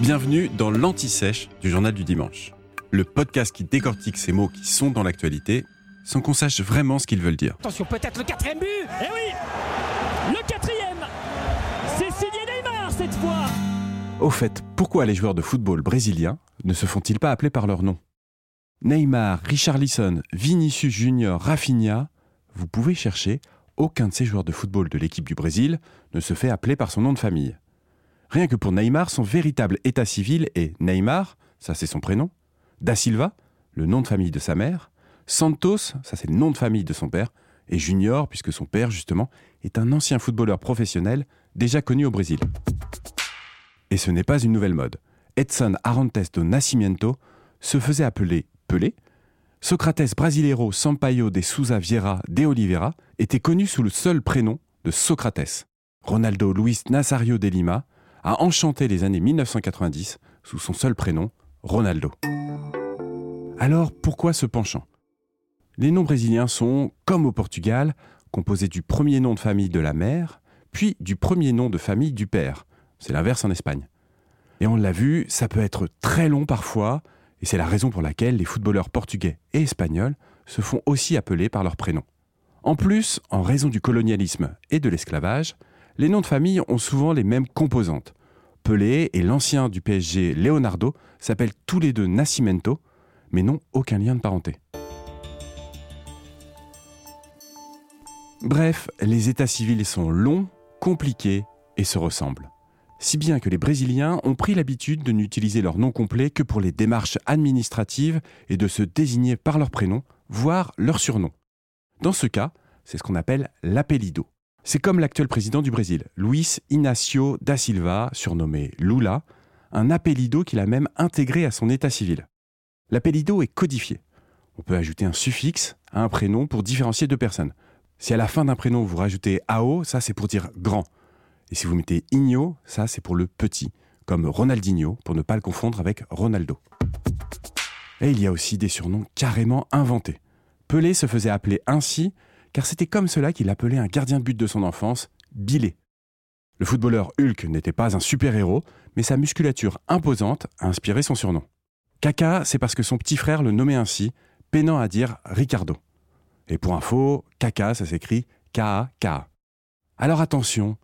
Bienvenue dans l'Anti-Sèche du Journal du Dimanche, le podcast qui décortique ces mots qui sont dans l'actualité sans qu'on sache vraiment ce qu'ils veulent dire. Attention, peut-être le quatrième but Eh oui Le quatrième C'est signé Neymar cette fois Au fait, pourquoi les joueurs de football brésiliens ne se font-ils pas appeler par leur nom? Neymar, Richarlison, Vinicius Junior, Rafinha, vous pouvez chercher, aucun de ces joueurs de football de l'équipe du Brésil ne se fait appeler par son nom de famille. Rien que pour Neymar, son véritable état civil est Neymar, ça c'est son prénom, Da Silva, le nom de famille de sa mère, Santos, ça c'est le nom de famille de son père, et Junior, puisque son père, justement, est un ancien footballeur professionnel déjà connu au Brésil. Et ce n'est pas une nouvelle mode. Edson Arantes do Nascimento se faisait appeler Pelé. Socrates Brasileiro Sampaio de Souza Vieira de Oliveira était connu sous le seul prénom de Socrates. Ronaldo Luis Nazario de Lima a enchanté les années 1990 sous son seul prénom, Ronaldo. Alors pourquoi ce penchant? Les noms brésiliens sont, comme au Portugal, composés du premier nom de famille de la mère, puis du premier nom de famille du père. C'est l'inverse en Espagne. Et on l'a vu, ça peut être très long parfois, et c'est la raison pour laquelle les footballeurs portugais et espagnols se font aussi appeler par leur prénom. En plus, en raison du colonialisme et de l'esclavage, les noms de famille ont souvent les mêmes composantes. Pelé et l'ancien du PSG Leonardo s'appellent tous les deux Nascimento, mais n'ont aucun lien de parenté. Bref, les états civils sont longs, compliqués et se ressemblent. Si bien que les Brésiliens ont pris l'habitude de n'utiliser leur nom complet que pour les démarches administratives et de se désigner par leur prénom, voire leur surnom. Dans ce cas, c'est ce qu'on appelle l'appellido. C'est comme l'actuel président du Brésil, Luis Inácio da Silva, surnommé Lula, un appellido qu'il a même intégré à son état civil. L'appellido est codifié. On peut ajouter un suffixe à un prénom pour différencier deux personnes. Si à la fin d'un prénom vous rajoutez AO, ça c'est pour dire grand. Et si vous mettez Igno, ça c'est pour le petit, comme Ronaldinho, pour ne pas le confondre avec Ronaldo. Et il y a aussi des surnoms carrément inventés. Pelé se faisait appeler ainsi car c'était comme cela qu'il appelait un gardien de but de son enfance, Billet. Le footballeur Hulk n'était pas un super-héros, mais sa musculature imposante a inspiré son surnom. Kaka, c'est parce que son petit frère le nommait ainsi, peinant à dire Ricardo. Et pour info, Kaka, ça s'écrit K-A-K-A. Alors attention,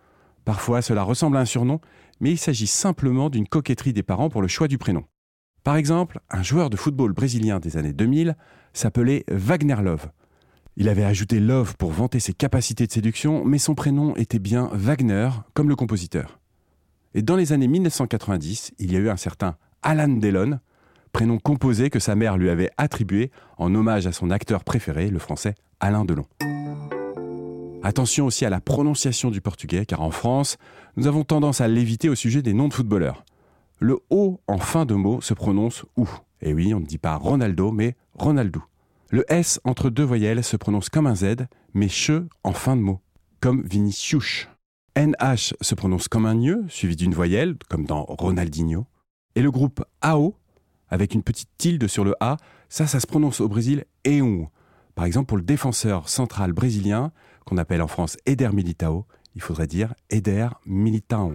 parfois cela ressemble à un surnom, mais il s'agit simplement d'une coquetterie des parents pour le choix du prénom. Par exemple, un joueur de football brésilien des années 2000 s'appelait Wagner Love, il avait ajouté Love pour vanter ses capacités de séduction, mais son prénom était bien Wagner, comme le compositeur. Et dans les années 1990, il y a eu un certain Alan Delon, prénom composé que sa mère lui avait attribué en hommage à son acteur préféré, le français Alain Delon. Attention aussi à la prononciation du portugais, car en France, nous avons tendance à l'éviter au sujet des noms de footballeurs. Le O en fin de mot se prononce OU. Et oui, on ne dit pas Ronaldo, mais Ronaldo. Le S entre deux voyelles se prononce comme un Z, mais che en fin de mot, comme Vinicius. NH se prononce comme un gne, suivi d'une voyelle, comme dans Ronaldinho. Et le groupe AO, avec une petite tilde sur le A, ça, ça se prononce au Brésil EUN. Par exemple, pour le défenseur central brésilien, qu'on appelle en France Eder Militao, il faudrait dire Eder Militao.